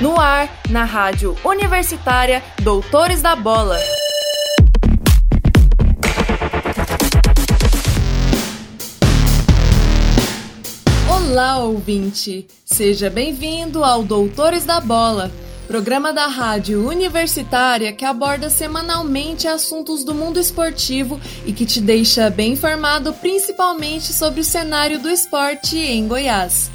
No ar, na rádio universitária Doutores da Bola. Olá, ouvinte! Seja bem-vindo ao Doutores da Bola, programa da rádio universitária que aborda semanalmente assuntos do mundo esportivo e que te deixa bem informado principalmente sobre o cenário do esporte em Goiás.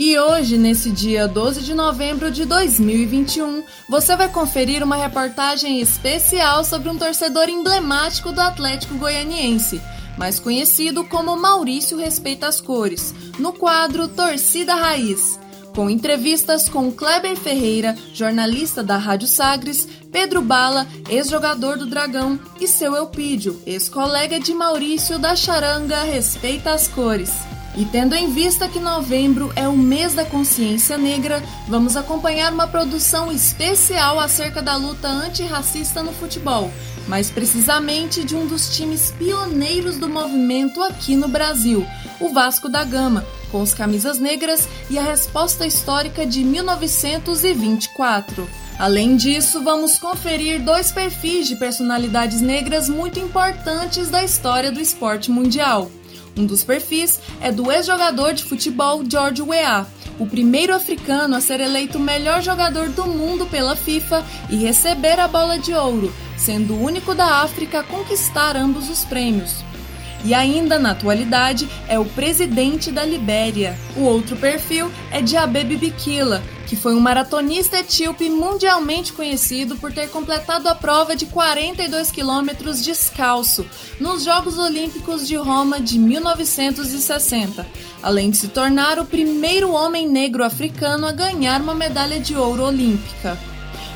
E hoje, nesse dia 12 de novembro de 2021, você vai conferir uma reportagem especial sobre um torcedor emblemático do Atlético Goianiense, mais conhecido como Maurício Respeita as Cores, no quadro Torcida Raiz. Com entrevistas com Kleber Ferreira, jornalista da Rádio Sagres, Pedro Bala, ex-jogador do Dragão, e seu Elpídio, ex-colega de Maurício da Charanga Respeita as Cores. E tendo em vista que novembro é o mês da consciência negra, vamos acompanhar uma produção especial acerca da luta antirracista no futebol, mais precisamente de um dos times pioneiros do movimento aqui no Brasil, o Vasco da Gama, com os camisas negras e a resposta histórica de 1924. Além disso, vamos conferir dois perfis de personalidades negras muito importantes da história do esporte mundial. Um dos perfis é do ex-jogador de futebol George Weah, o primeiro africano a ser eleito melhor jogador do mundo pela FIFA e receber a bola de ouro, sendo o único da África a conquistar ambos os prêmios. E ainda na atualidade é o presidente da Libéria. O outro perfil é de Abebe Bikila, que foi um maratonista etíope mundialmente conhecido por ter completado a prova de 42 quilômetros descalço nos Jogos Olímpicos de Roma de 1960, além de se tornar o primeiro homem negro africano a ganhar uma medalha de ouro olímpica.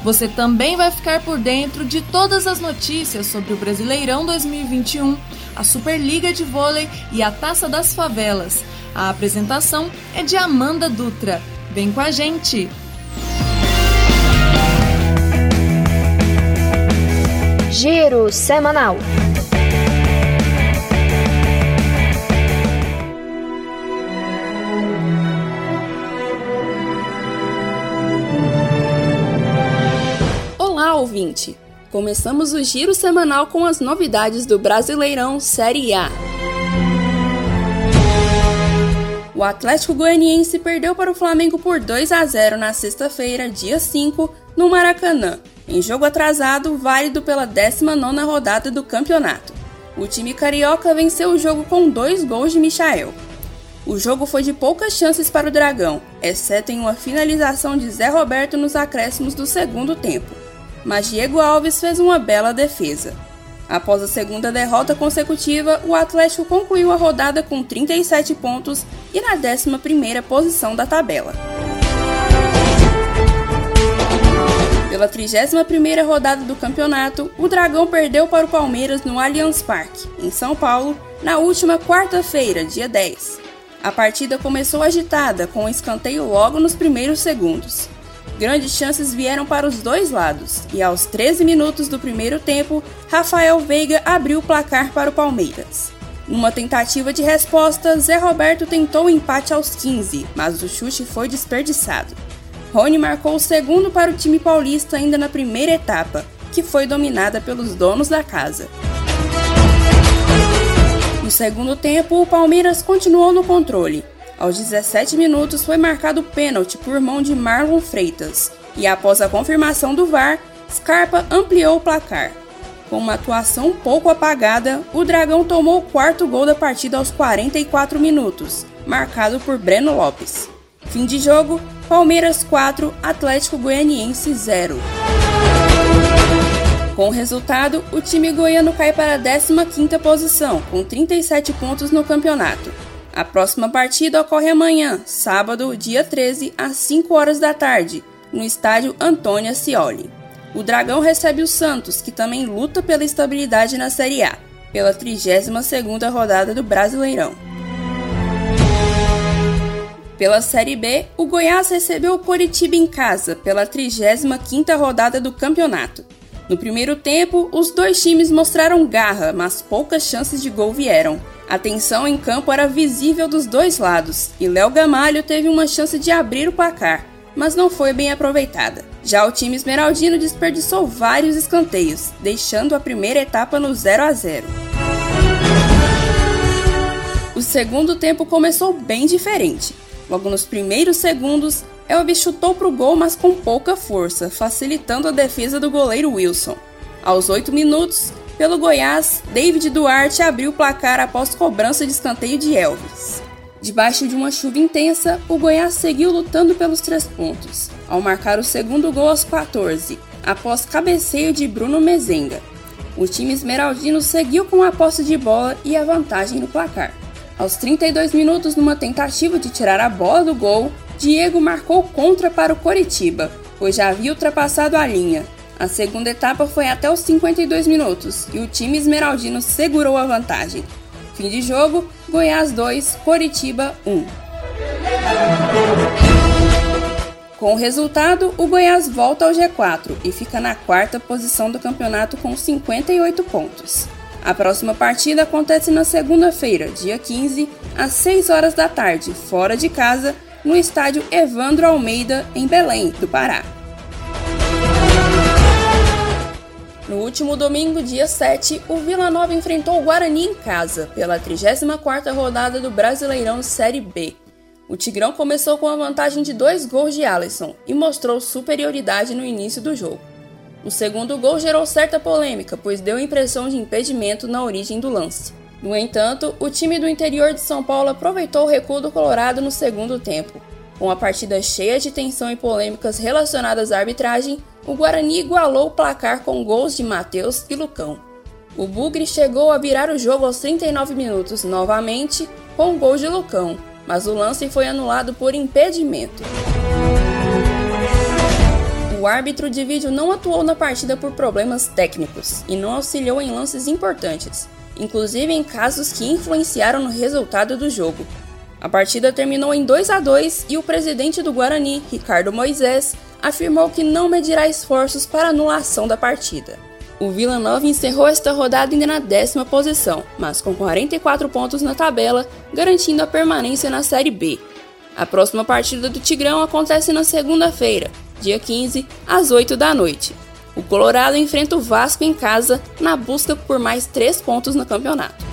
Você também vai ficar por dentro de todas as notícias sobre o Brasileirão 2021, a Superliga de Vôlei e a Taça das Favelas. A apresentação é de Amanda Dutra. Vem com a gente! Giro Semanal. Olá, ouvinte! Começamos o giro semanal com as novidades do Brasileirão Série A. O Atlético Goianiense perdeu para o Flamengo por 2 a 0 na sexta-feira, dia 5, no Maracanã, em jogo atrasado válido pela 19ª rodada do campeonato. O time carioca venceu o jogo com dois gols de Michael. O jogo foi de poucas chances para o Dragão, exceto em uma finalização de Zé Roberto nos acréscimos do segundo tempo. Mas Diego Alves fez uma bela defesa. Após a segunda derrota consecutiva, o Atlético concluiu a rodada com 37 pontos e na 11ª posição da tabela. Pela 31ª rodada do campeonato, o Dragão perdeu para o Palmeiras no Allianz Parque, em São Paulo, na última quarta-feira, dia 10. A partida começou agitada, com um escanteio logo nos primeiros segundos. Grandes chances vieram para os dois lados, e aos 13 minutos do primeiro tempo, Rafael Veiga abriu o placar para o Palmeiras. Numa tentativa de resposta, Zé Roberto tentou o empate aos 15, mas o chute foi desperdiçado. Rony marcou o segundo para o time paulista ainda na primeira etapa, que foi dominada pelos donos da casa. No segundo tempo, o Palmeiras continuou no controle, aos 17 minutos foi marcado pênalti por mão de Marlon Freitas, e após a confirmação do VAR, Scarpa ampliou o placar. Com uma atuação pouco apagada, o Dragão tomou o quarto gol da partida aos 44 minutos, marcado por Breno Lopes. Fim de jogo: Palmeiras 4, Atlético Goianiense 0. Com o resultado, o time goiano cai para a 15ª posição, com 37 pontos no campeonato. A próxima partida ocorre amanhã, sábado, dia 13, às 5 horas da tarde, no estádio Antônia Scioli. O Dragão recebe o Santos, que também luta pela estabilidade na Série A, pela 32ª rodada do Brasileirão. Pela Série B, o Goiás recebeu o Coritiba em casa, pela 35ª rodada do campeonato. No primeiro tempo, os dois times mostraram garra, mas poucas chances de gol vieram. A tensão em campo era visível dos dois lados e Léo Gamalho teve uma chance de abrir o placar, mas não foi bem aproveitada. Já o time esmeraldino desperdiçou vários escanteios, deixando a primeira etapa no 0 a 0. O segundo tempo começou bem diferente. Logo nos primeiros segundos, Elvis chutou para o gol, mas com pouca força, facilitando a defesa do goleiro Wilson. Aos 8 minutos, pelo Goiás, David Duarte abriu o placar após cobrança de escanteio de Elvis. Debaixo de uma chuva intensa, o Goiás seguiu lutando pelos três pontos, ao marcar o segundo gol aos 14, após cabeceio de Bruno Mezenga. O time esmeraldino seguiu com a posse de bola e a vantagem no placar. Aos 32 minutos, numa tentativa de tirar a bola do gol, Diego marcou contra para o Coritiba, pois já havia ultrapassado a linha, a segunda etapa foi até os 52 minutos e o time esmeraldino segurou a vantagem. Fim de jogo: Goiás 2, Coritiba 1. Com o resultado, o Goiás volta ao G4 e fica na quarta posição do campeonato com 58 pontos. A próxima partida acontece na segunda-feira, dia 15, às 6 horas da tarde, fora de casa, no estádio Evandro Almeida, em Belém, do Pará. No último domingo, dia 7, o Vila Nova enfrentou o Guarani em casa, pela 34ª rodada do Brasileirão Série B. O Tigrão começou com a vantagem de dois gols de Alisson e mostrou superioridade no início do jogo. O segundo gol gerou certa polêmica, pois deu impressão de impedimento na origem do lance. No entanto, o time do interior de São Paulo aproveitou o recuo do Colorado no segundo tempo. Com a partida cheia de tensão e polêmicas relacionadas à arbitragem, o Guarani igualou o placar com gols de Matheus e Lucão. O Bugre chegou a virar o jogo aos 39 minutos novamente com gol de Lucão, mas o lance foi anulado por impedimento. O árbitro de vídeo não atuou na partida por problemas técnicos e não auxiliou em lances importantes, inclusive em casos que influenciaram no resultado do jogo. A partida terminou em 2 a 2 e o presidente do Guarani, Ricardo Moisés, afirmou que não medirá esforços para anulação da partida. O Vila Nova encerrou esta rodada ainda na décima posição, mas com 44 pontos na tabela, garantindo a permanência na Série B. A próxima partida do Tigrão acontece na segunda-feira, dia 15, às 8 da noite. O Colorado enfrenta o Vasco em casa na busca por mais três pontos no campeonato.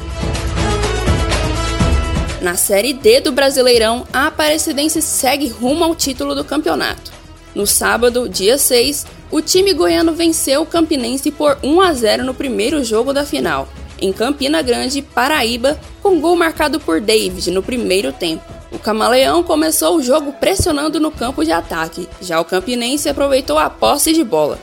Na Série D do Brasileirão, a Aparecidense segue rumo ao título do campeonato. No sábado, dia 6, o time goiano venceu o Campinense por 1 a 0 no primeiro jogo da final, em Campina Grande, Paraíba, com gol marcado por David no primeiro tempo. O Camaleão começou o jogo pressionando no campo de ataque, já o Campinense aproveitou a posse de bola.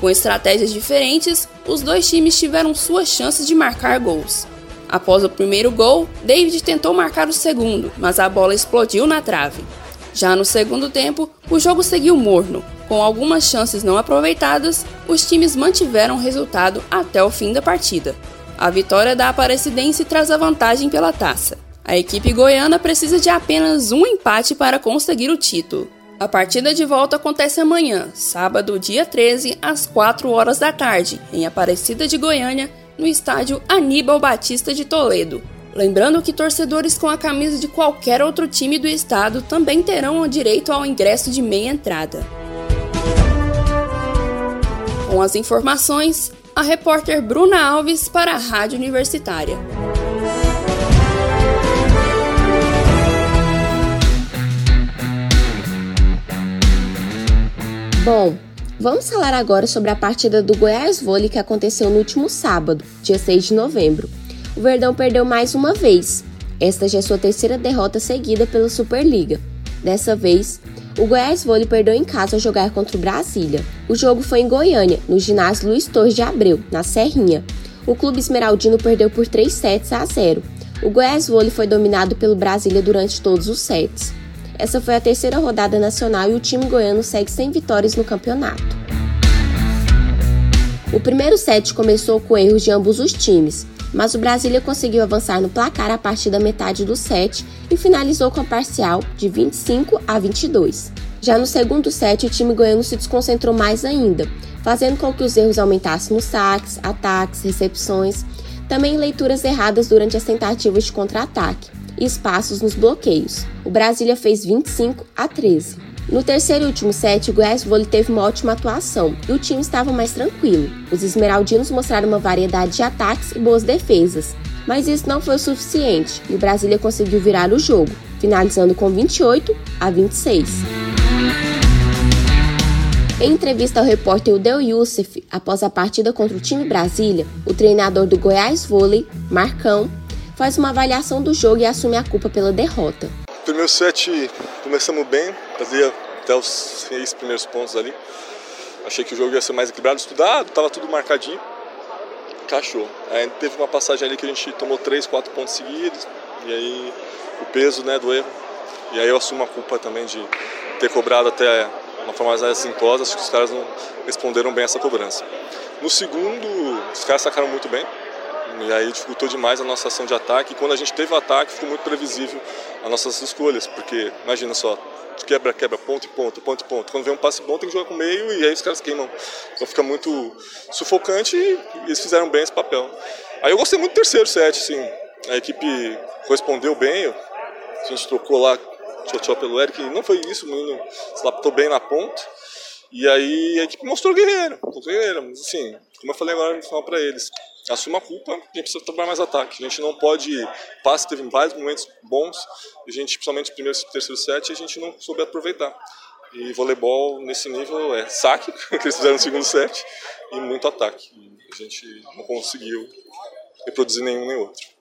Com estratégias diferentes, os dois times tiveram suas chances de marcar gols. Após o primeiro gol, David tentou marcar o segundo, mas a bola explodiu na trave. Já no segundo tempo, o jogo seguiu morno. Com algumas chances não aproveitadas, os times mantiveram o resultado até o fim da partida. A vitória da Aparecidense traz a vantagem pela taça. A equipe goiana precisa de apenas um empate para conseguir o título. A partida de volta acontece amanhã, sábado, dia 13, às 4 horas da tarde, em Aparecida de Goiânia, no estádio Aníbal Batista de Toledo. Lembrando que torcedores com a camisa de qualquer outro time do estado também terão o direito ao ingresso de meia entrada. Com as informações, a repórter Bruna Alves para a Rádio Universitária. Bom, vamos falar agora sobre a partida do Goiás Vôlei que aconteceu no último sábado, dia 6 de novembro o Verdão perdeu mais uma vez. Esta já é sua terceira derrota seguida pela Superliga. Dessa vez, o Goiás Vôlei perdeu em casa ao jogar contra o Brasília. O jogo foi em Goiânia, no ginásio Luiz Torres de Abreu, na Serrinha. O clube esmeraldino perdeu por 3 sets a 0. O Goiás Vôlei foi dominado pelo Brasília durante todos os sets. Essa foi a terceira rodada nacional e o time goiano segue sem vitórias no campeonato. O primeiro set começou com erros de ambos os times, mas o Brasília conseguiu avançar no placar a partir da metade do set e finalizou com a parcial de 25 a 22. Já no segundo set, o time goiano se desconcentrou mais ainda, fazendo com que os erros aumentassem nos saques, ataques, recepções, também leituras erradas durante as tentativas de contra-ataque e espaços nos bloqueios. O Brasília fez 25 a 13. No terceiro e último set, o Goiás Vôlei teve uma ótima atuação e o time estava mais tranquilo. Os esmeraldinos mostraram uma variedade de ataques e boas defesas, mas isso não foi o suficiente e o Brasília conseguiu virar o jogo, finalizando com 28 a 26. Em entrevista ao repórter Udel Youssef, após a partida contra o time Brasília, o treinador do Goiás Vôlei, Marcão, faz uma avaliação do jogo e assume a culpa pela derrota. Primeiro set começamos bem, fazia até os seis primeiros pontos ali. Achei que o jogo ia ser mais equilibrado, estudado, estava tudo marcadinho. Encaixou. Aí teve uma passagem ali que a gente tomou três, quatro pontos seguidos, e aí o peso né, do erro. E aí eu assumo a culpa também de ter cobrado até uma forma mais assintosa, acho que os caras não responderam bem essa cobrança. No segundo, os caras sacaram muito bem, e aí dificultou demais a nossa ação de ataque. E quando a gente teve o ataque, ficou muito previsível as nossas escolhas, porque imagina só, quebra, quebra, ponto ponto, ponto ponto. Quando vem um passe bom, tem que jogar com meio e aí os caras queimam. Então fica muito sufocante e eles fizeram bem esse papel. Aí eu gostei muito do terceiro set, assim. A equipe correspondeu bem, a gente trocou lá tchau pelo Eric, não foi isso, o menino se laptou bem na ponta. E aí a equipe mostrou guerreiro, guerreiro, mas assim, como eu falei agora no final para eles, assuma a culpa, a gente precisa trabalhar mais ataque. A gente não pode. Passe teve vários momentos bons, a gente, principalmente no primeiro e terceiro set, a gente não soube aproveitar. E voleibol nesse nível é saque, que eles fizeram no segundo set, e muito ataque. A gente não conseguiu reproduzir nenhum nem outro.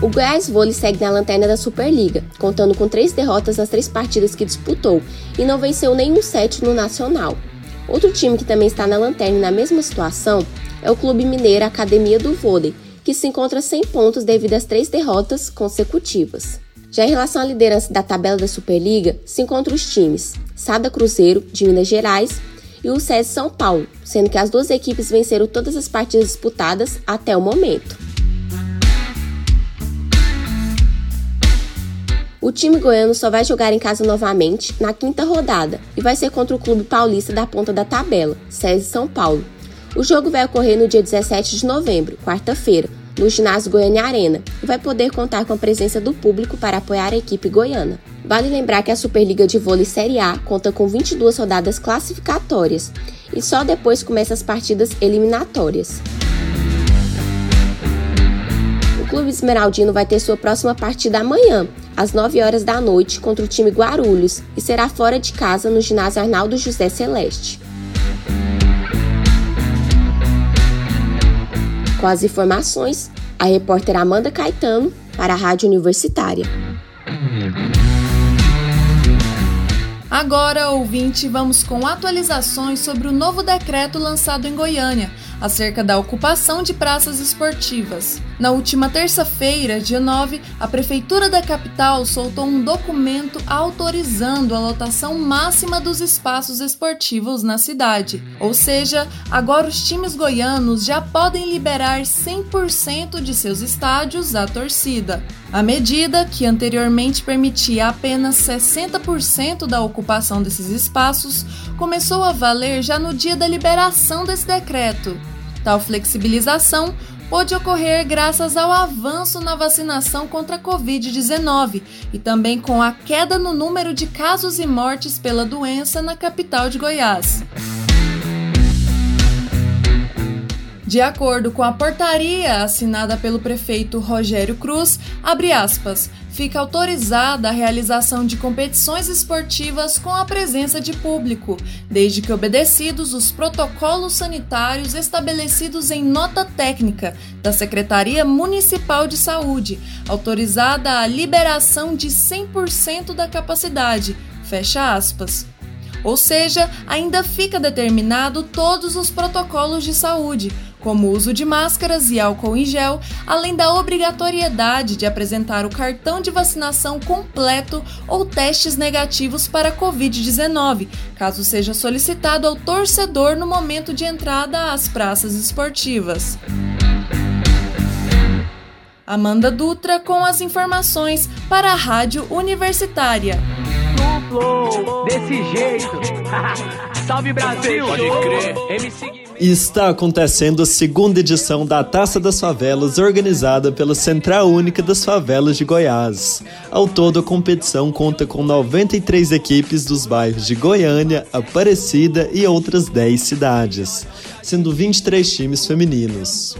O Goiás Vôlei segue na lanterna da Superliga, contando com três derrotas nas três partidas que disputou e não venceu nenhum set no Nacional. Outro time que também está na lanterna na mesma situação é o Clube Mineiro Academia do Vôlei, que se encontra sem pontos devido às três derrotas consecutivas. Já em relação à liderança da tabela da Superliga, se encontram os times Sada Cruzeiro, de Minas Gerais, e o SESI São Paulo, sendo que as duas equipes venceram todas as partidas disputadas até o momento. O time goiano só vai jogar em casa novamente na quinta rodada e vai ser contra o Clube Paulista da ponta da tabela, SESI São Paulo. O jogo vai ocorrer no dia 17 de novembro, quarta-feira, no ginásio Goiânia Arena e vai poder contar com a presença do público para apoiar a equipe goiana. Vale lembrar que a Superliga de Vôlei Série A conta com 22 rodadas classificatórias e só depois começa as partidas eliminatórias. O Clube Esmeraldino vai ter sua próxima partida amanhã, às 9 horas da noite contra o time Guarulhos e será fora de casa no ginásio Arnaldo José Celeste. Com as informações, a repórter Amanda Caetano para a Rádio Universitária. Agora, ouvinte, vamos com atualizações sobre o novo decreto lançado em Goiânia acerca da ocupação de praças esportivas. Na última terça-feira, dia 9, a Prefeitura da capital soltou um documento autorizando a lotação máxima dos espaços esportivos na cidade. Ou seja, agora os times goianos já podem liberar 100% de seus estádios à torcida. A medida, que anteriormente permitia apenas 60% da ocupação desses espaços, começou a valer já no dia da liberação desse decreto. Tal flexibilização pôde ocorrer graças ao avanço na vacinação contra a Covid-19 e também com a queda no número de casos e mortes pela doença na capital de Goiás. De acordo com a portaria assinada pelo prefeito Rogério Cruz, abre aspas, fica autorizada a realização de competições esportivas com a presença de público, desde que obedecidos os protocolos sanitários estabelecidos em nota técnica da Secretaria Municipal de Saúde, autorizada a liberação de 100% da capacidade. Fecha aspas. Ou seja, ainda fica determinado todos os protocolos de saúde, como o uso de máscaras e álcool em gel, além da obrigatoriedade de apresentar o cartão de vacinação completo ou testes negativos para Covid-19, caso seja solicitado ao torcedor no momento de entrada às praças esportivas. Amanda Dutra com as informações para a Rádio Universitária. Desse jeito. Salve Brasil! Pode crer. MC está acontecendo a segunda edição da Taça das Favelas, organizada pela Central Única das Favelas de Goiás. Ao todo, a competição conta com 93 equipes dos bairros de Goiânia, Aparecida e outras 10 cidades, sendo 23 times femininos.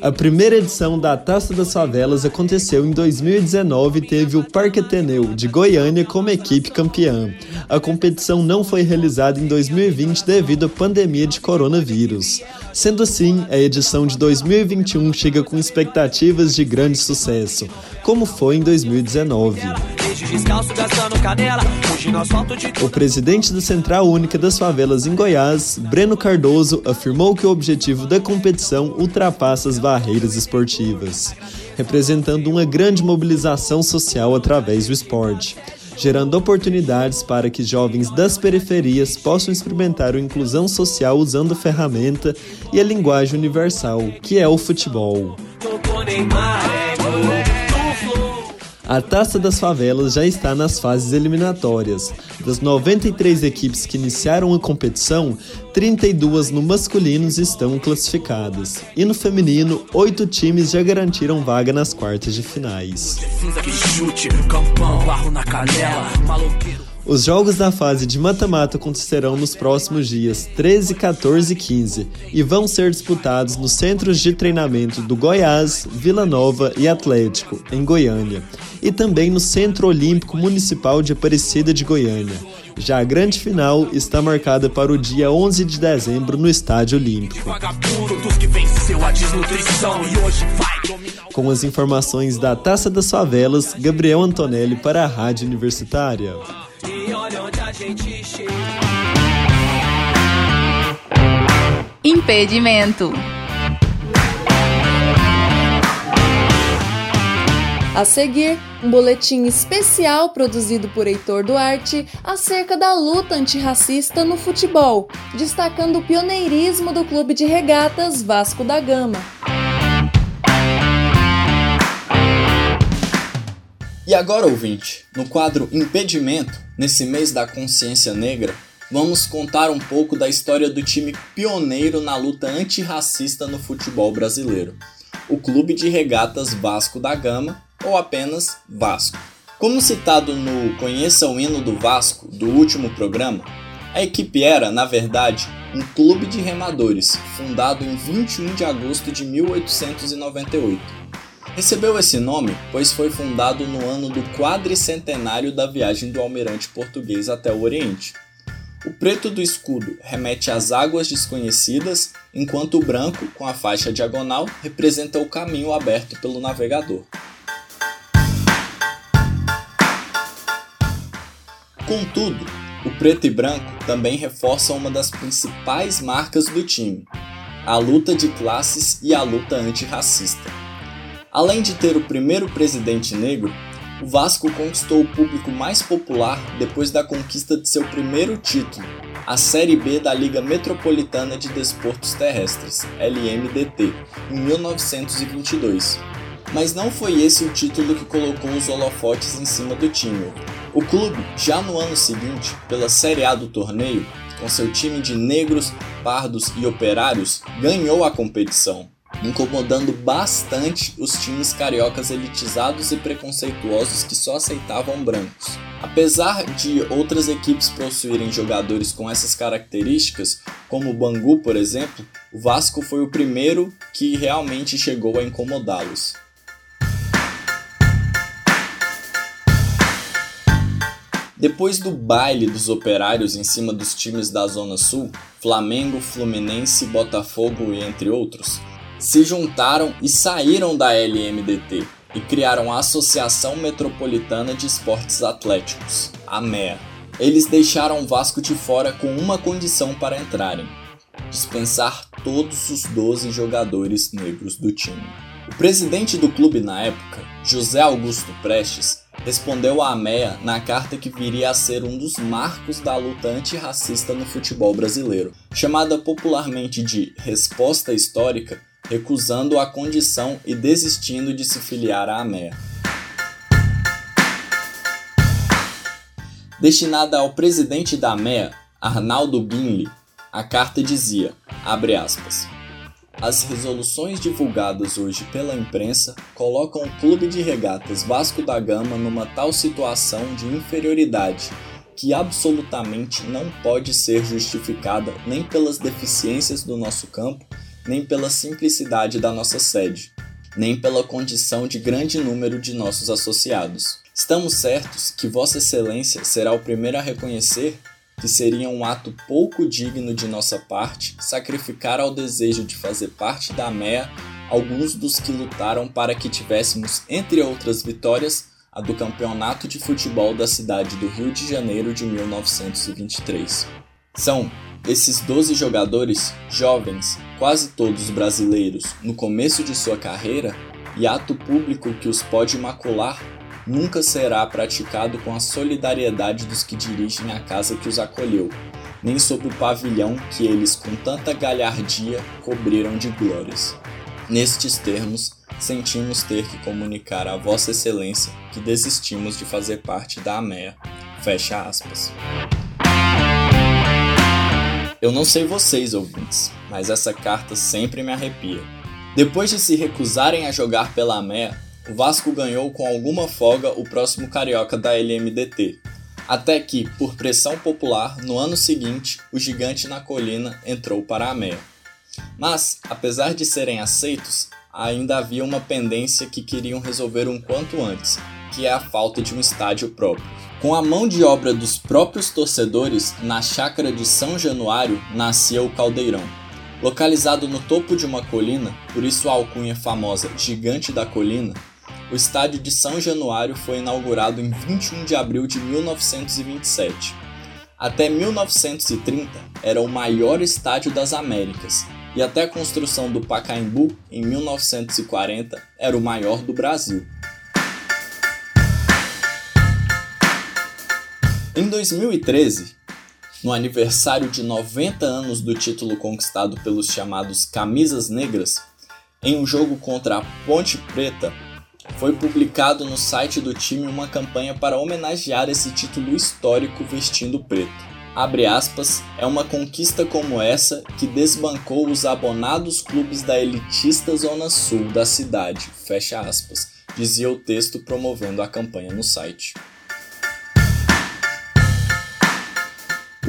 A primeira edição da Taça das Favelas aconteceu em 2019 e teve o Parque Ateneu de Goiânia como equipe campeã. A competição não foi realizada em 2020 devido à pandemia de coronavírus. Sendo assim, a edição de 2021 chega com expectativas de grande sucesso, como foi em 2019. O presidente da Central Única das Favelas em Goiás, Breno Cardoso, afirmou que o objetivo da competição ultrapassa as barreiras esportivas, representando uma grande mobilização social através do esporte gerando oportunidades para que jovens das periferias possam experimentar a inclusão social usando a ferramenta e a linguagem universal, que é o futebol. A Taça das Favelas já está nas fases eliminatórias. Das 93 equipes que iniciaram a competição, 32 no masculino estão classificadas. E no feminino, oito times já garantiram vaga nas quartas de finais. Os jogos da fase de mata-mata acontecerão nos próximos dias 13, 14 e 15 e vão ser disputados nos centros de treinamento do Goiás, Vila Nova e Atlético, em Goiânia, e também no Centro Olímpico Municipal de Aparecida de Goiânia. Já a grande final está marcada para o dia 11 de dezembro no Estádio Olímpico. Com as informações da Taça das Favelas, Gabriel Antonelli para a Rádio Universitária. Impedimento. A seguir, um boletim especial produzido por Heitor Duarte acerca da luta antirracista no futebol, destacando o pioneirismo do clube de regatas Vasco da Gama. E agora, ouvinte, no quadro Impedimento, nesse mês da consciência negra, vamos contar um pouco da história do time pioneiro na luta antirracista no futebol brasileiro, o Clube de Regatas Vasco da Gama, ou apenas Vasco. Como citado no Conheça o Hino do Vasco, do último programa, a equipe era, na verdade, um clube de remadores, fundado em 21 de agosto de 1898 Recebeu esse nome pois foi fundado no ano do quadricentenário da viagem do almirante português até o Oriente. O preto do escudo remete às águas desconhecidas, enquanto o branco, com a faixa diagonal, representa o caminho aberto pelo navegador. Contudo, o preto e branco também reforçam uma das principais marcas do time, a luta de classes e a luta antirracista. Além de ter o primeiro presidente negro, o Vasco conquistou o público mais popular depois da conquista de seu primeiro título, a Série B da Liga Metropolitana de Desportos Terrestres, LMDT, em 1922. Mas não foi esse o título que colocou os holofotes em cima do time. O clube, já no ano seguinte, pela Série A do torneio, com seu time de negros, pardos e operários, ganhou a competição incomodando bastante os times cariocas elitizados e preconceituosos que só aceitavam brancos. Apesar de outras equipes possuírem jogadores com essas características, como o Bangu, por exemplo, o Vasco foi o primeiro que realmente chegou a incomodá-los. Depois do baile dos operários em cima dos times da Zona Sul, Flamengo, Fluminense, Botafogo e entre outros, se juntaram e saíram da LMDT e criaram a Associação Metropolitana de Esportes Atléticos, a MEA. Eles deixaram o Vasco de fora com uma condição para entrarem: dispensar todos os 12 jogadores negros do time. O presidente do clube na época, José Augusto Prestes, respondeu à AMEA na carta que viria a ser um dos marcos da luta antirracista no futebol brasileiro, chamada popularmente de Resposta Histórica, recusando a condição e desistindo de se filiar à AMEA. Destinada ao presidente da AMEA, Arnaldo Binley, a carta dizia, abre aspas, as resoluções divulgadas hoje pela imprensa colocam o clube de regatas Vasco da Gama numa tal situação de inferioridade que absolutamente não pode ser justificada nem pelas deficiências do nosso campo, nem pela simplicidade da nossa sede, nem pela condição de grande número de nossos associados. Estamos certos que Vossa Excelência será o primeiro a reconhecer que seria um ato pouco digno de nossa parte sacrificar ao desejo de fazer parte da MEA alguns dos que lutaram para que tivéssemos, entre outras vitórias, a do Campeonato de Futebol da cidade do Rio de Janeiro de 1923. São esses 12 jogadores, jovens, quase todos brasileiros, no começo de sua carreira, e ato público que os pode macular nunca será praticado com a solidariedade dos que dirigem a casa que os acolheu, nem sob o pavilhão que eles com tanta galhardia cobriram de glórias. Nestes termos, sentimos ter que comunicar a Vossa Excelência que desistimos de fazer parte da AMEA. Fecha aspas. Eu não sei vocês, ouvintes, mas essa carta sempre me arrepia. Depois de se recusarem a jogar pela AMEA, o Vasco ganhou com alguma folga o próximo carioca da LMDT. Até que, por pressão popular, no ano seguinte, o gigante na colina entrou para a MEA. Mas, apesar de serem aceitos, ainda havia uma pendência que queriam resolver um quanto antes, que é a falta de um estádio próprio. Com a mão de obra dos próprios torcedores, na chácara de São Januário nascia o Caldeirão. Localizado no topo de uma colina, por isso a alcunha famosa Gigante da Colina, o estádio de São Januário foi inaugurado em 21 de abril de 1927. Até 1930 era o maior estádio das Américas e até a construção do Pacaembu em 1940 era o maior do Brasil. Em 2013, no aniversário de 90 anos do título conquistado pelos chamados Camisas Negras, em um jogo contra a Ponte Preta, foi publicado no site do time uma campanha para homenagear esse título histórico vestindo preto. Abre aspas, é uma conquista como essa que desbancou os abonados clubes da elitista zona sul da cidade, fecha aspas, dizia o texto promovendo a campanha no site.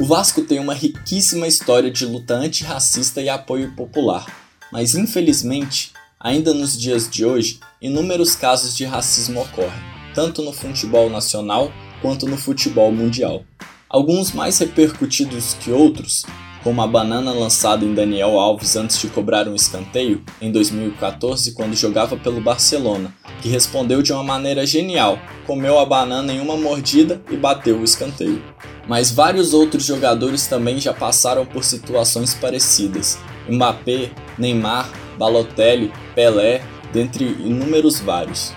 O Vasco tem uma riquíssima história de luta antirracista e apoio popular, mas infelizmente Ainda nos dias de hoje, inúmeros casos de racismo ocorrem, tanto no futebol nacional quanto no futebol mundial. Alguns mais repercutidos que outros, como a banana lançada em Daniel Alves antes de cobrar um escanteio, em 2014, quando jogava pelo Barcelona, que respondeu de uma maneira genial, comeu a banana em uma mordida e bateu o escanteio. Mas vários outros jogadores também já passaram por situações parecidas. Mbappé, Neymar, Balotelli, Pelé, dentre inúmeros vários.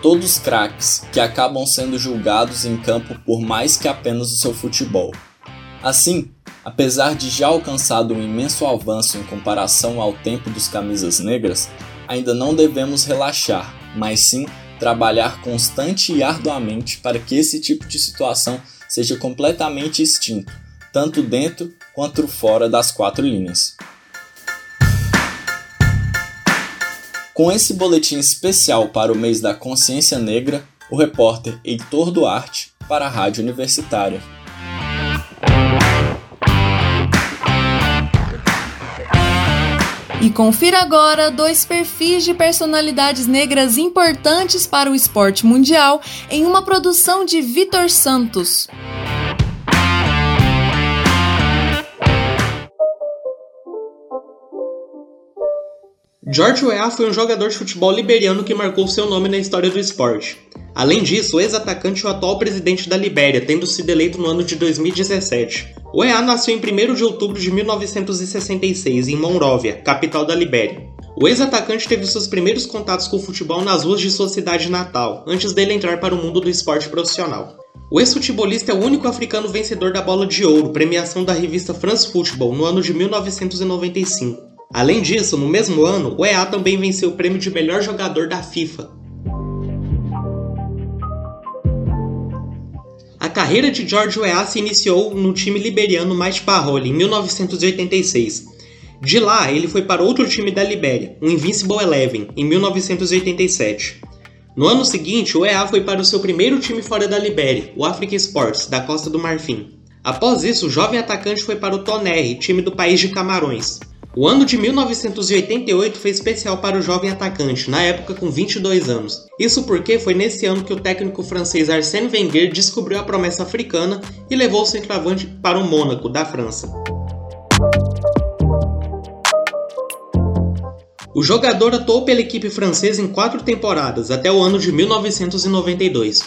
Todos craques que acabam sendo julgados em campo por mais que apenas o seu futebol. Assim, apesar de já alcançado um imenso avanço em comparação ao tempo dos camisas negras, ainda não devemos relaxar, mas sim trabalhar constante e arduamente para que esse tipo de situação seja completamente extinto, tanto dentro quanto fora das quatro linhas. Com esse boletim especial para o mês da consciência negra, o repórter Heitor Duarte para a Rádio Universitária. E confira agora dois perfis de personalidades negras importantes para o esporte mundial em uma produção de Vitor Santos. George Weah foi um jogador de futebol liberiano que marcou seu nome na história do esporte. Além disso, o ex-atacante é o atual presidente da Libéria, tendo sido eleito no ano de 2017. Weah nasceu em 1 de outubro de 1966, em Monróvia, capital da Libéria. O ex-atacante teve seus primeiros contatos com o futebol nas ruas de sua cidade natal, antes dele entrar para o mundo do esporte profissional. O ex-futebolista é o único africano vencedor da Bola de Ouro, premiação da revista France Football, no ano de 1995. Além disso, no mesmo ano, o EA também venceu o prêmio de melhor jogador da FIFA. Carreira de George Weah se iniciou no time liberiano Mais Parole em 1986. De lá, ele foi para outro time da Libéria, o Invincible Eleven, em 1987. No ano seguinte, o EA foi para o seu primeiro time fora da Libéria, o Africa Sports, da Costa do Marfim. Após isso, o jovem atacante foi para o Tonnerre, time do país de Camarões. O ano de 1988 foi especial para o jovem atacante, na época com 22 anos. Isso porque foi nesse ano que o técnico francês Arsène Wenger descobriu a promessa africana e levou o centroavante para o Mônaco, da França. O jogador atuou pela equipe francesa em quatro temporadas, até o ano de 1992.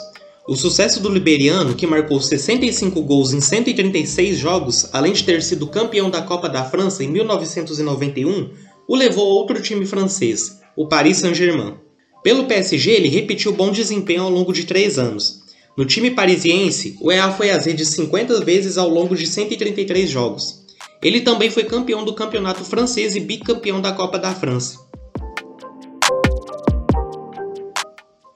O sucesso do liberiano, que marcou 65 gols em 136 jogos, além de ter sido campeão da Copa da França em 1991, o levou a outro time francês, o Paris Saint-Germain. Pelo PSG, ele repetiu bom desempenho ao longo de três anos. No time parisiense, o EA foi às redes 50 vezes ao longo de 133 jogos. Ele também foi campeão do campeonato francês e bicampeão da Copa da França.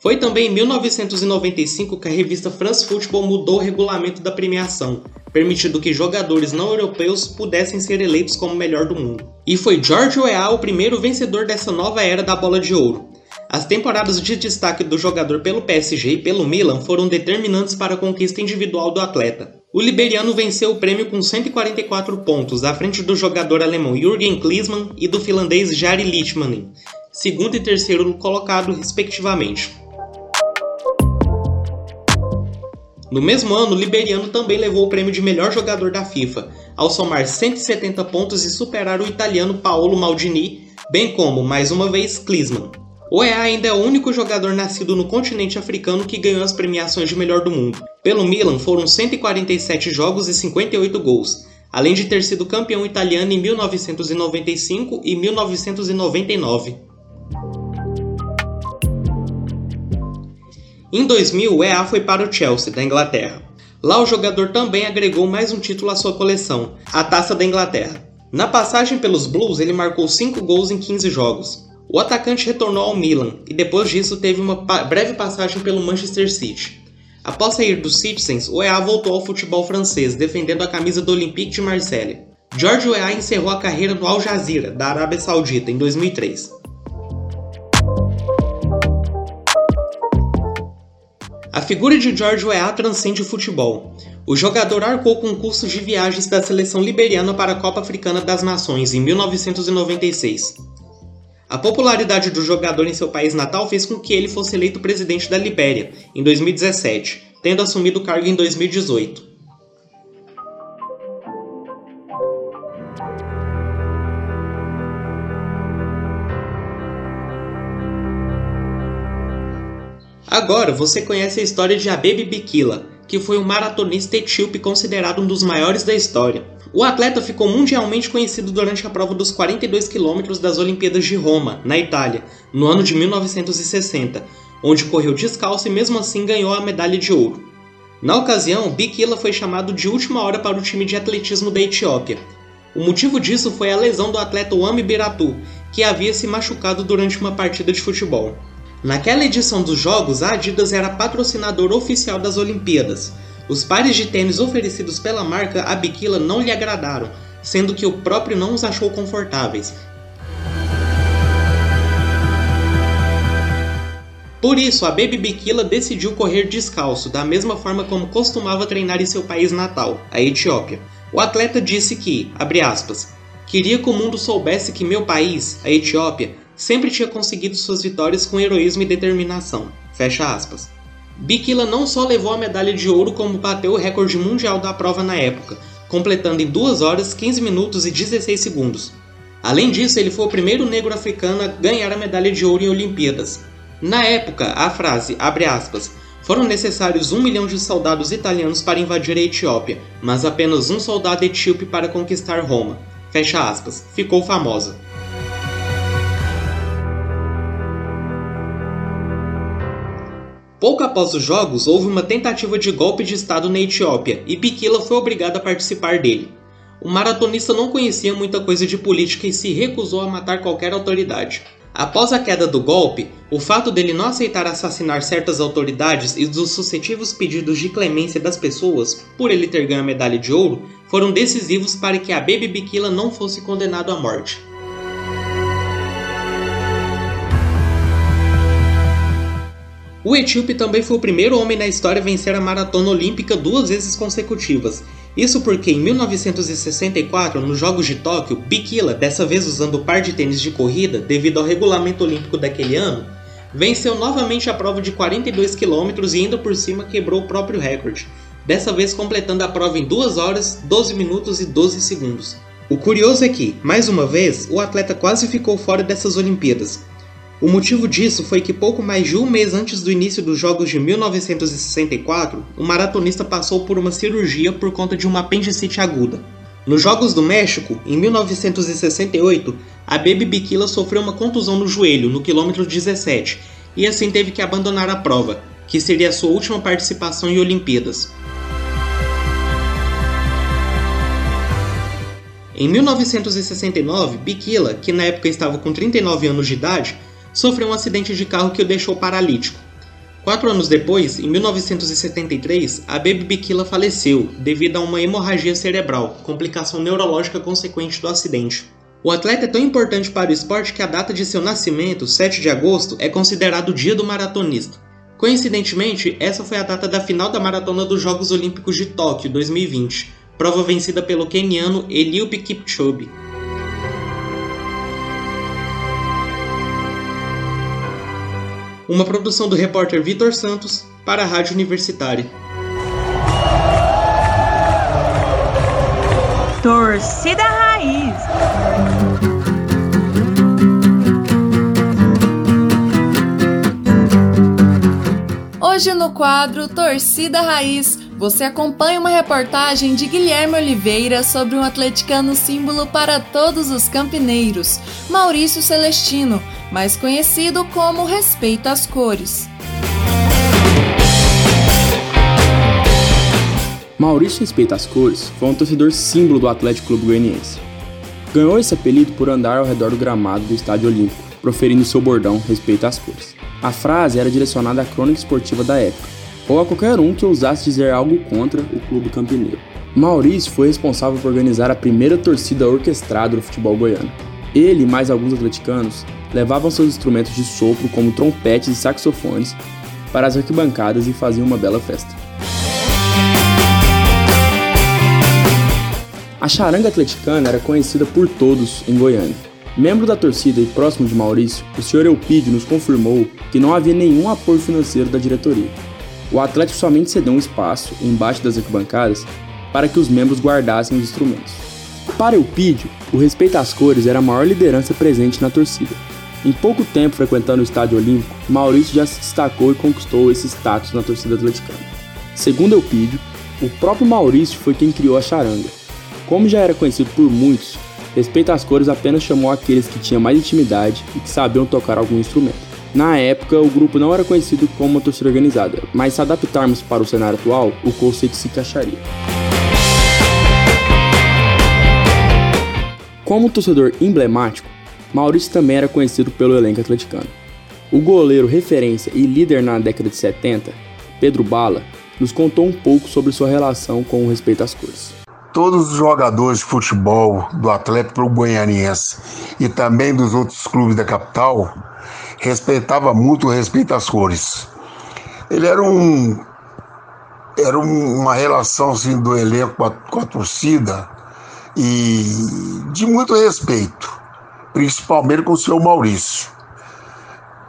Foi também em 1995 que a revista France Football mudou o regulamento da premiação, permitindo que jogadores não europeus pudessem ser eleitos como melhor do mundo. E foi George Weah o primeiro vencedor dessa nova era da bola de ouro. As temporadas de destaque do jogador pelo PSG e pelo Milan foram determinantes para a conquista individual do atleta. O liberiano venceu o prêmio com 144 pontos, à frente do jogador alemão Jürgen Klinsmann e do finlandês Jari Littmanen, segundo e terceiro colocado, respectivamente. No mesmo ano, o liberiano também levou o prêmio de melhor jogador da FIFA, ao somar 170 pontos e superar o italiano Paolo Maldini, bem como, mais uma vez, Klinsmann. O EA ainda é o único jogador nascido no continente africano que ganhou as premiações de melhor do mundo. Pelo Milan foram 147 jogos e 58 gols, além de ter sido campeão italiano em 1995 e 1999. Em 2000, o EA foi para o Chelsea, da Inglaterra. Lá o jogador também agregou mais um título à sua coleção, a Taça da Inglaterra. Na passagem pelos Blues, ele marcou 5 gols em 15 jogos. O atacante retornou ao Milan e depois disso teve uma breve passagem pelo Manchester City. Após sair do Citizens, o EA voltou ao futebol francês, defendendo a camisa do Olympique de Marseille. George Weah encerrou a carreira no Al Jazeera, da Arábia Saudita, em 2003. A figura de George Weah transcende o futebol. O jogador arcou com custos de viagens da seleção liberiana para a Copa Africana das Nações em 1996. A popularidade do jogador em seu país natal fez com que ele fosse eleito presidente da Libéria em 2017, tendo assumido o cargo em 2018. Agora você conhece a história de Abebe Bikila, que foi um maratonista etíope considerado um dos maiores da história. O atleta ficou mundialmente conhecido durante a prova dos 42 quilômetros das Olimpíadas de Roma, na Itália, no ano de 1960, onde correu descalço e mesmo assim ganhou a medalha de ouro. Na ocasião, Bikila foi chamado de última hora para o time de atletismo da Etiópia. O motivo disso foi a lesão do atleta Wami Biratu, que havia se machucado durante uma partida de futebol. Naquela edição dos Jogos, a Adidas era patrocinador oficial das Olimpíadas, os pares de tênis oferecidos pela marca Abikila não lhe agradaram, sendo que o próprio não os achou confortáveis. Por isso, a Baby Bikila decidiu correr descalço, da mesma forma como costumava treinar em seu país natal, a Etiópia. O atleta disse que, abre aspas, queria que o mundo soubesse que meu país, a Etiópia, sempre tinha conseguido suas vitórias com heroísmo e determinação. Fecha aspas. Bikila não só levou a medalha de ouro, como bateu o recorde mundial da prova na época, completando em 2 horas, 15 minutos e 16 segundos. Além disso, ele foi o primeiro negro africano a ganhar a medalha de ouro em Olimpíadas. Na época, a frase, abre aspas, foram necessários um milhão de soldados italianos para invadir a Etiópia, mas apenas um soldado etíope para conquistar Roma. Fecha aspas. Ficou famosa. Pouco após os jogos, houve uma tentativa de golpe de Estado na Etiópia e Bikila foi obrigado a participar dele. O maratonista não conhecia muita coisa de política e se recusou a matar qualquer autoridade. Após a queda do golpe, o fato dele não aceitar assassinar certas autoridades e dos sucessivos pedidos de clemência das pessoas por ele ter ganho a medalha de ouro foram decisivos para que a Baby Bikila não fosse condenado à morte. O etíope também foi o primeiro homem na história a vencer a maratona olímpica duas vezes consecutivas. Isso porque em 1964, nos Jogos de Tóquio, Bikila, dessa vez usando o par de tênis de corrida devido ao regulamento olímpico daquele ano, venceu novamente a prova de 42 km e ainda por cima quebrou o próprio recorde, dessa vez completando a prova em 2 horas, 12 minutos e 12 segundos. O curioso é que, mais uma vez, o atleta quase ficou fora dessas Olimpíadas, o motivo disso foi que pouco mais de um mês antes do início dos Jogos de 1964, o maratonista passou por uma cirurgia por conta de uma apendicite aguda. Nos Jogos do México, em 1968, a Baby Bikila sofreu uma contusão no joelho no quilômetro 17 e assim teve que abandonar a prova, que seria sua última participação em Olimpíadas. Em 1969, Bikila, que na época estava com 39 anos de idade, sofreu um acidente de carro que o deixou paralítico. Quatro anos depois, em 1973, a Baby Bikila faleceu devido a uma hemorragia cerebral, complicação neurológica consequente do acidente. O atleta é tão importante para o esporte que a data de seu nascimento, 7 de agosto, é considerado o dia do maratonista. Coincidentemente, essa foi a data da final da maratona dos Jogos Olímpicos de Tóquio 2020, prova vencida pelo keniano Eliud Kipchoge. Uma produção do repórter Vitor Santos para a Rádio Universitária. Torcida Raiz. Hoje no quadro Torcida Raiz, você acompanha uma reportagem de Guilherme Oliveira sobre um atleticano símbolo para todos os campineiros, Maurício Celestino, mais conhecido como Respeito às Cores. Maurício Respeito às Cores foi um torcedor símbolo do Atlético Clube Goianiense. Ganhou esse apelido por andar ao redor do gramado do Estádio Olímpico, proferindo seu bordão Respeito às Cores. A frase era direcionada à crônica esportiva da época, ou a qualquer um que ousasse dizer algo contra o clube campineiro. Maurício foi responsável por organizar a primeira torcida orquestrada do futebol goiano. Ele e mais alguns atleticanos levavam seus instrumentos de sopro, como trompetes e saxofones, para as arquibancadas e faziam uma bela festa. A charanga atleticana era conhecida por todos em Goiânia. Membro da torcida e próximo de Maurício, o Sr. Eupídio nos confirmou que não havia nenhum apoio financeiro da diretoria. O Atlético somente cedeu um espaço embaixo das arquibancadas para que os membros guardassem os instrumentos. Para Eupídio, o respeito às cores era a maior liderança presente na torcida, em pouco tempo frequentando o Estádio Olímpico, Maurício já se destacou e conquistou esse status na torcida atleticana. Segundo Eupídio, o próprio Maurício foi quem criou a charanga. Como já era conhecido por muitos, Respeito às Cores apenas chamou aqueles que tinham mais intimidade e que sabiam tocar algum instrumento. Na época, o grupo não era conhecido como uma torcida organizada, mas se adaptarmos para o cenário atual, o conceito se encaixaria. Como torcedor emblemático, Maurício também era conhecido pelo elenco atleticano. O goleiro referência e líder na década de 70, Pedro Bala, nos contou um pouco sobre sua relação com o respeito às cores. Todos os jogadores de futebol do Atlético Goianiense e também dos outros clubes da capital respeitava muito o respeito às cores. Ele era um era uma relação assim, do elenco com a, com a torcida e de muito respeito principalmente com o senhor Maurício.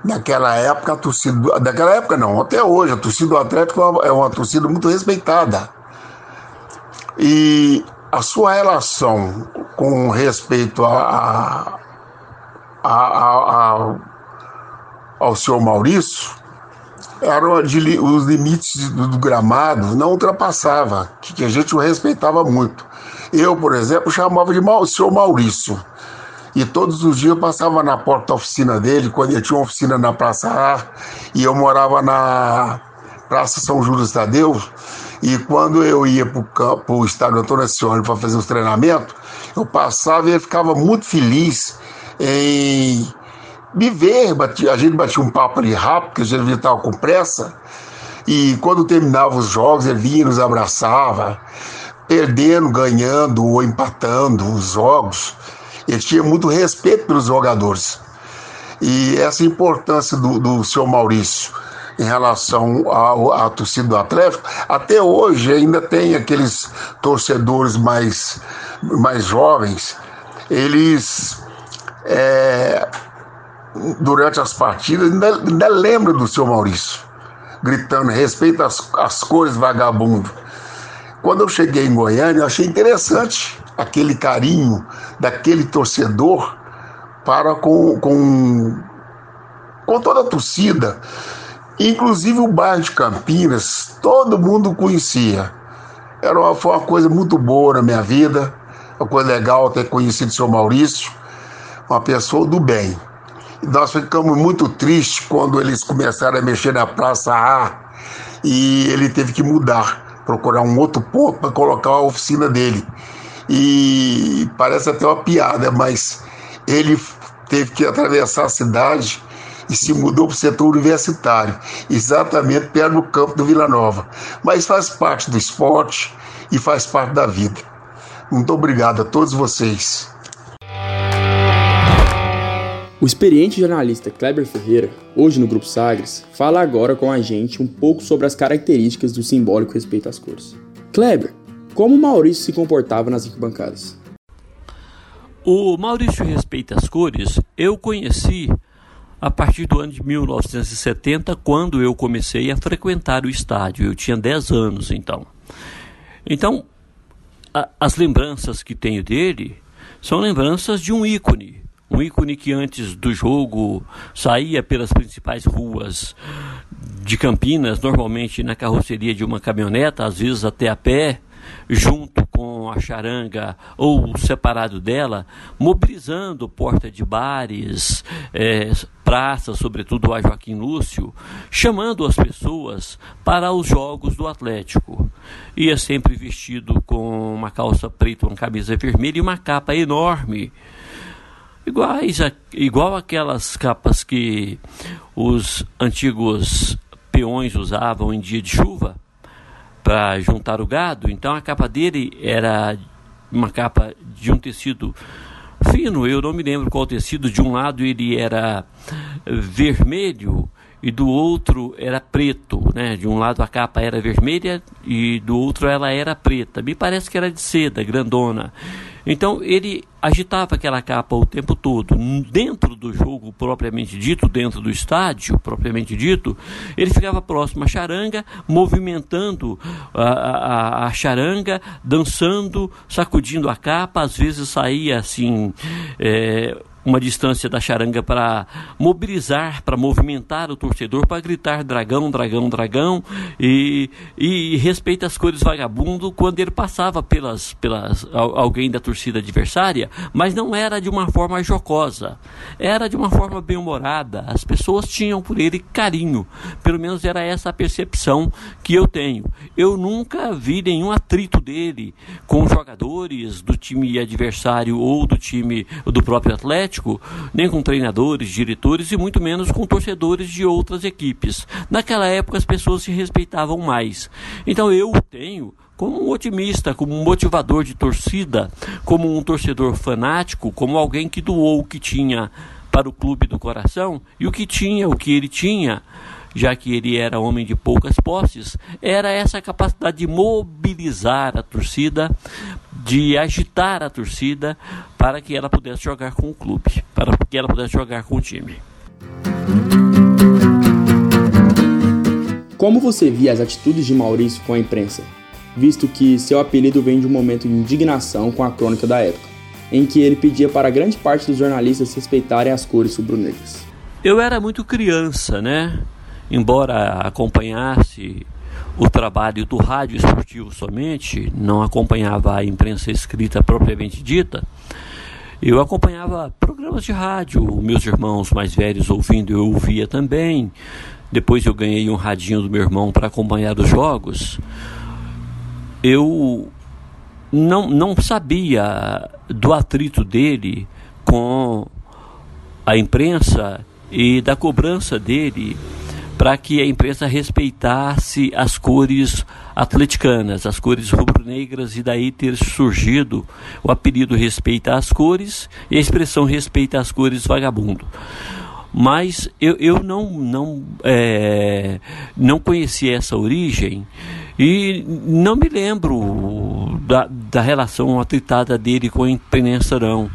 Naquela época, a torcida. Naquela época, não, até hoje, a torcida do Atlético é uma, é uma torcida muito respeitada. E a sua relação com respeito a, a, a, ao senhor Maurício eram os limites do, do, gramado não ultrapassava, que, a gente o respeitava muito. Eu, por exemplo, chamava de o senhor Maurício. E todos os dias eu passava na porta da oficina dele, quando ele tinha uma oficina na Praça A, e eu morava na Praça São Judas Tadeu. E quando eu ia para o estádio Antônio Ascione para fazer os treinamentos, eu passava e ele ficava muito feliz em me ver, a gente batia um papo ali rápido, porque a gente estava com pressa. E quando terminava os jogos, ele vinha, nos abraçava, perdendo, ganhando ou empatando os jogos. Ele tinha muito respeito pelos jogadores. E essa importância do, do seu Maurício em relação à torcida do Atlético, até hoje ainda tem aqueles torcedores mais, mais jovens, eles é, durante as partidas ainda, ainda do seu Maurício, gritando, respeita as, as cores vagabundo. Quando eu cheguei em Goiânia, eu achei interessante aquele carinho daquele torcedor para com, com, com toda a torcida. Inclusive o bairro de Campinas, todo mundo conhecia. Era uma, foi uma coisa muito boa na minha vida, uma coisa legal ter conhecido o seu Maurício, uma pessoa do bem. Nós ficamos muito tristes quando eles começaram a mexer na Praça A e ele teve que mudar, procurar um outro ponto para colocar a oficina dele. E parece até uma piada, mas ele teve que atravessar a cidade e se mudou para o setor universitário, exatamente perto do campo do Vila Nova. Mas faz parte do esporte e faz parte da vida. Muito obrigado a todos vocês. O experiente jornalista Kleber Ferreira, hoje no Grupo Sagres, fala agora com a gente um pouco sobre as características do simbólico respeito às cores. Kleber, como Maurício se comportava nas arquibancadas? O Maurício Respeita as Cores eu conheci a partir do ano de 1970, quando eu comecei a frequentar o estádio. Eu tinha 10 anos então. Então, a, as lembranças que tenho dele são lembranças de um ícone. Um ícone que antes do jogo saía pelas principais ruas de Campinas, normalmente na carroceria de uma caminhoneta, às vezes até a pé, junto com a charanga ou separado dela, mobilizando porta de bares, é, praças, sobretudo a Joaquim Lúcio, chamando as pessoas para os jogos do Atlético. Ia sempre vestido com uma calça preta, uma camisa vermelha e uma capa enorme. Iguais a, igual aquelas capas que os antigos peões usavam em dia de chuva, para juntar o gado. Então a capa dele era uma capa de um tecido fino, eu não me lembro qual tecido. De um lado ele era vermelho e do outro era preto, né? De um lado a capa era vermelha e do outro ela era preta. Me parece que era de seda, grandona. Então ele agitava aquela capa o tempo todo. Dentro do jogo propriamente dito, dentro do estádio propriamente dito, ele ficava próximo à charanga, movimentando a, a, a charanga, dançando, sacudindo a capa, às vezes saía assim. É, uma distância da charanga para mobilizar, para movimentar o torcedor, para gritar dragão, dragão, dragão e, e respeita as cores vagabundo quando ele passava pelas, pelas alguém da torcida adversária, mas não era de uma forma jocosa, era de uma forma bem humorada. As pessoas tinham por ele carinho, pelo menos era essa a percepção que eu tenho. Eu nunca vi nenhum atrito dele com jogadores do time adversário ou do time do próprio Atlético Atlético, nem com treinadores, diretores e muito menos com torcedores de outras equipes. Naquela época as pessoas se respeitavam mais. Então eu tenho como um otimista, como um motivador de torcida, como um torcedor fanático, como alguém que doou o que tinha para o clube do coração e o que tinha, o que ele tinha, já que ele era homem de poucas posses, era essa capacidade de mobilizar a torcida, de agitar a torcida para que ela pudesse jogar com o clube, para que ela pudesse jogar com o time. Como você via as atitudes de Maurício com a imprensa, visto que seu apelido vem de um momento de indignação com a crônica da época, em que ele pedia para grande parte dos jornalistas respeitarem as cores rubro-negras? Eu era muito criança, né? Embora acompanhasse o trabalho do rádio esportivo somente, não acompanhava a imprensa escrita propriamente dita, eu acompanhava programas de rádio, meus irmãos mais velhos ouvindo, eu ouvia também. Depois eu ganhei um radinho do meu irmão para acompanhar os jogos. Eu não, não sabia do atrito dele com a imprensa e da cobrança dele para que a imprensa respeitasse as cores atleticanas, as cores rubro-negras, e daí ter surgido o apelido Respeita as Cores e a expressão Respeita as Cores Vagabundo. Mas eu, eu não, não, é, não conheci essa origem e não me lembro da, da relação atritada dele com a imprensa, não.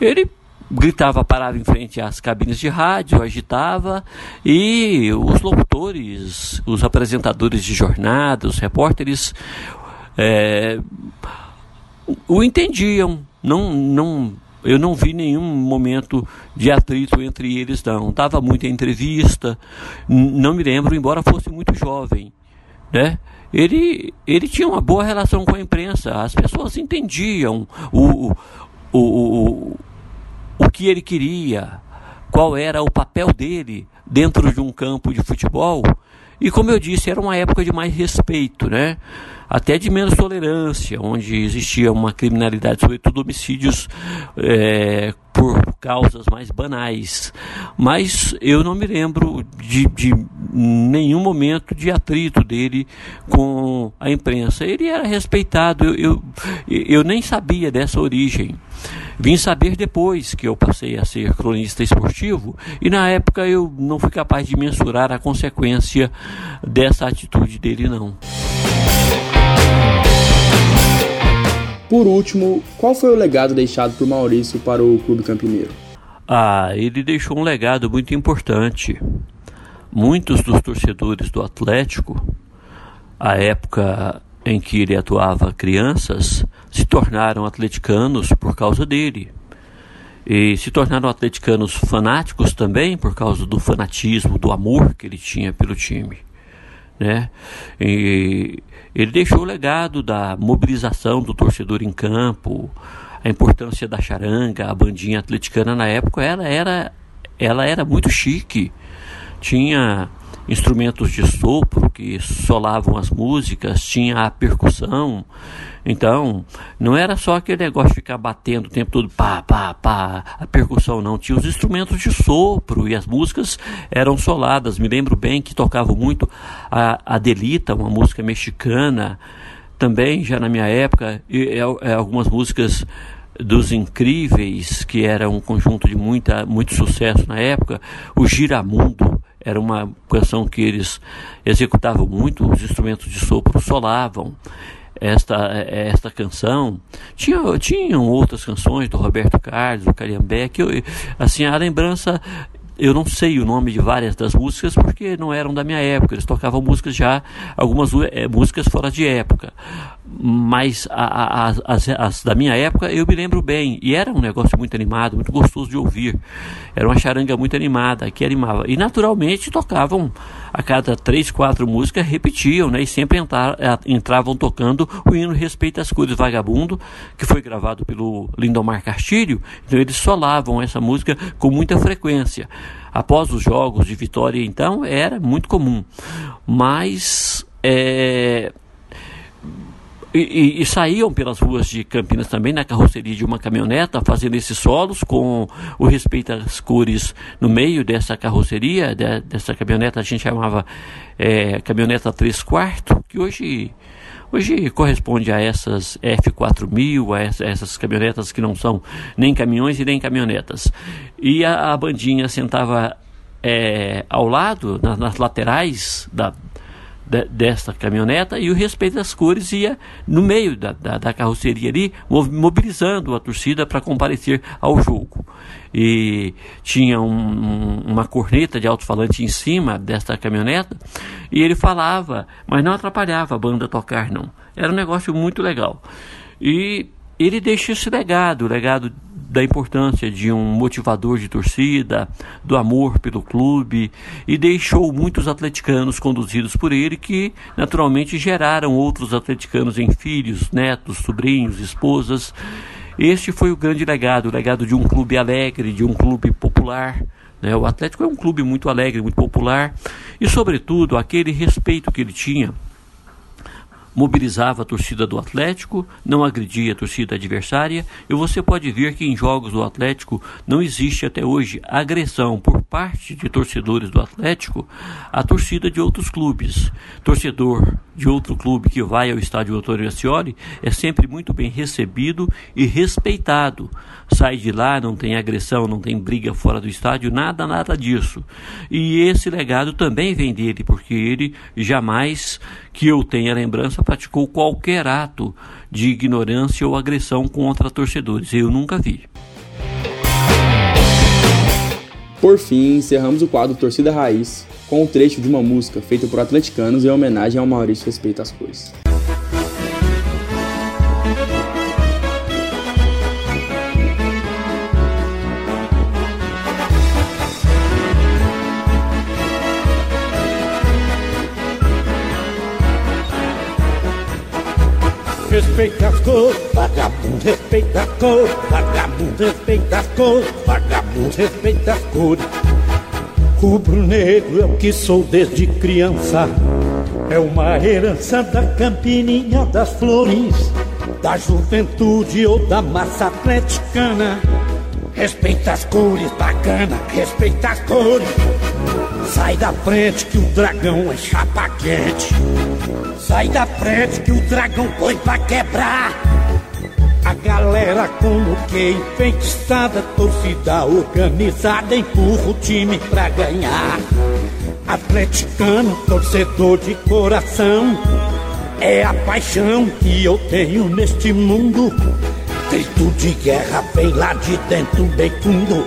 Ele gritava, parava em frente às cabines de rádio, agitava, e os locutores, os apresentadores de jornada, os repórteres, é, o entendiam. Não, não, eu não vi nenhum momento de atrito entre eles, não. Dava muita entrevista, não me lembro, embora fosse muito jovem, né? Ele, ele tinha uma boa relação com a imprensa, as pessoas entendiam o, o, o, o que ele queria, qual era o papel dele dentro de um campo de futebol. E como eu disse, era uma época de mais respeito, né? Até de menos tolerância, onde existia uma criminalidade, sobretudo homicídios é, por causas mais banais. Mas eu não me lembro de, de nenhum momento de atrito dele com a imprensa. Ele era respeitado, eu, eu, eu nem sabia dessa origem. Vim saber depois que eu passei a ser cronista esportivo e na época eu não fui capaz de mensurar a consequência dessa atitude dele não. Por último, qual foi o legado deixado por Maurício para o Clube Campineiro? Ah, ele deixou um legado muito importante. Muitos dos torcedores do Atlético, à época em que ele atuava crianças, se tornaram atleticanos por causa dele. E se tornaram atleticanos fanáticos também por causa do fanatismo, do amor que ele tinha pelo time. Né? E ele deixou o legado da mobilização do torcedor em campo, a importância da charanga, a bandinha atleticana na época, ela era, ela era muito chique. Tinha instrumentos de sopro que solavam as músicas, tinha a percussão. Então, não era só aquele negócio de ficar batendo o tempo todo, pá, pá, pá, a percussão não. Tinha os instrumentos de sopro e as músicas eram soladas. Me lembro bem que tocavam muito a Adelita, uma música mexicana, também já na minha época, e, e, algumas músicas dos Incríveis, que era um conjunto de muita, muito sucesso na época, o Giramundo era uma canção que eles executavam muito, os instrumentos de sopro solavam esta, esta canção. Tinha, tinham outras canções do Roberto Carlos, do Cariambé, que eu, assim, a lembrança eu não sei o nome de várias das músicas porque não eram da minha época. Eles tocavam músicas já, algumas é, músicas fora de época. Mas a, a, as, as, da minha época eu me lembro bem. E era um negócio muito animado, muito gostoso de ouvir. Era uma charanga muito animada, que animava. E naturalmente tocavam a cada três, quatro músicas, repetiam, né? E sempre entrar, entravam tocando o hino Respeita as Cores Vagabundo, que foi gravado pelo Lindomar Castilho. Então eles solavam essa música com muita frequência. Após os jogos de vitória, então, era muito comum. Mas. É, e, e, e, saíam pelas ruas de Campinas também na carroceria de uma caminhoneta, fazendo esses solos com o respeito às cores no meio dessa carroceria, de, dessa caminhoneta, a gente chamava é, caminhoneta 3 quartos, que hoje, hoje corresponde a essas F4000, a essa, essas caminhonetas que não são nem caminhões e nem caminhonetas. E a, a bandinha sentava é, ao lado, nas, nas laterais da, de, desta caminhoneta e o respeito das cores ia no meio da, da, da carroceria ali, mobilizando a torcida para comparecer ao jogo. E tinha um, um, uma corneta de alto-falante em cima desta caminhoneta e ele falava, mas não atrapalhava a banda tocar, não. Era um negócio muito legal. E ele deixa esse legado, o legado da importância de um motivador de torcida, do amor pelo clube e deixou muitos atleticanos conduzidos por ele que naturalmente geraram outros atleticanos em filhos, netos, sobrinhos, esposas. Este foi o grande legado, o legado de um clube alegre, de um clube popular. Né? O Atlético é um clube muito alegre, muito popular e, sobretudo, aquele respeito que ele tinha mobilizava a torcida do Atlético, não agredia a torcida adversária, e você pode ver que em jogos do Atlético não existe até hoje agressão por parte de torcedores do Atlético à torcida de outros clubes. Torcedor de outro clube que vai ao estádio Antônio Ascioli é sempre muito bem recebido e respeitado. Sai de lá, não tem agressão, não tem briga fora do estádio, nada, nada disso. E esse legado também vem dele, porque ele jamais, que eu tenha lembrança, praticou qualquer ato de ignorância ou agressão contra torcedores. Eu nunca vi. Por fim, encerramos o quadro Torcida Raiz com um trecho de uma música feita por atleticanos em homenagem ao Maurício Respeita as Coisas. respeita as cores, vagabundo respeita as cores, vagabundo respeita as cores, vagabundo respeita as cores. Rubro-negro é o que sou desde criança, é uma herança da campininha das flores, da juventude ou da massa atleticana. Respeita as cores, bacana, respeita as cores. Sai da frente que o dragão é chapa quente. Sai da frente que o dragão põe pra quebrar. Galera como que enfeitiçada, torcida organizada, empurra o time pra ganhar. Atleticano, torcedor de coração, é a paixão que eu tenho neste mundo. Grito de guerra vem lá de dentro bem fundo.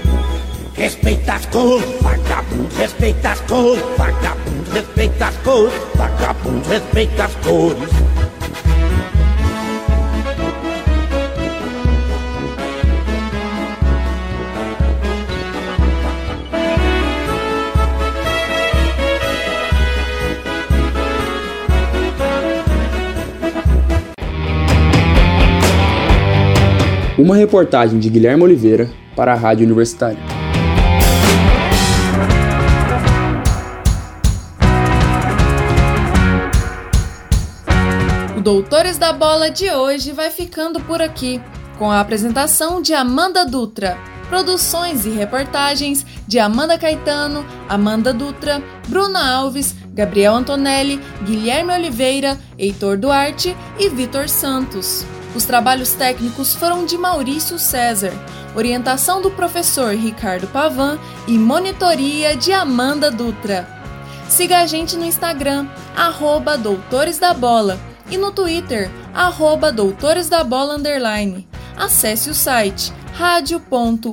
Respeita as cores, vagabundo, respeita as cores, vagabundo, respeita as cores, vagabundo, respeita as cores. Uma reportagem de Guilherme Oliveira para a Rádio Universitária. O Doutores da Bola de hoje vai ficando por aqui, com a apresentação de Amanda Dutra, produções e reportagens de Amanda Caetano, Amanda Dutra, Bruna Alves, Gabriel Antonelli, Guilherme Oliveira, Heitor Duarte e Vitor Santos. Os trabalhos técnicos foram de Maurício César, orientação do professor Ricardo Pavan e monitoria de Amanda Dutra. Siga a gente no Instagram, arroba Doutores da Bola, e no Twitter, arroba Doutores da Bola Underline. Acesse o site radio.ufg.br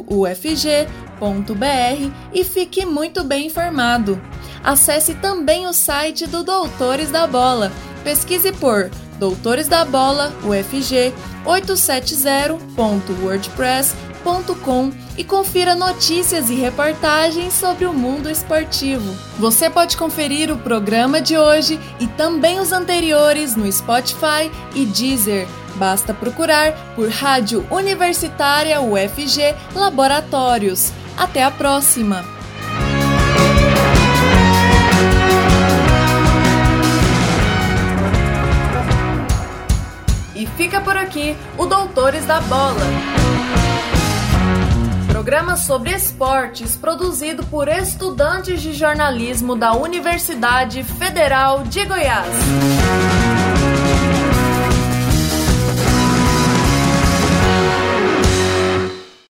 e fique muito bem informado. Acesse também o site do Doutores da Bola. Pesquise por Doutores da Bola UFG 870.wordpress.com e confira notícias e reportagens sobre o mundo esportivo. Você pode conferir o programa de hoje e também os anteriores no Spotify e Deezer. Basta procurar por Rádio Universitária UFG Laboratórios. Até a próxima! Fica por aqui o Doutores da Bola. Programa sobre esportes produzido por estudantes de jornalismo da Universidade Federal de Goiás.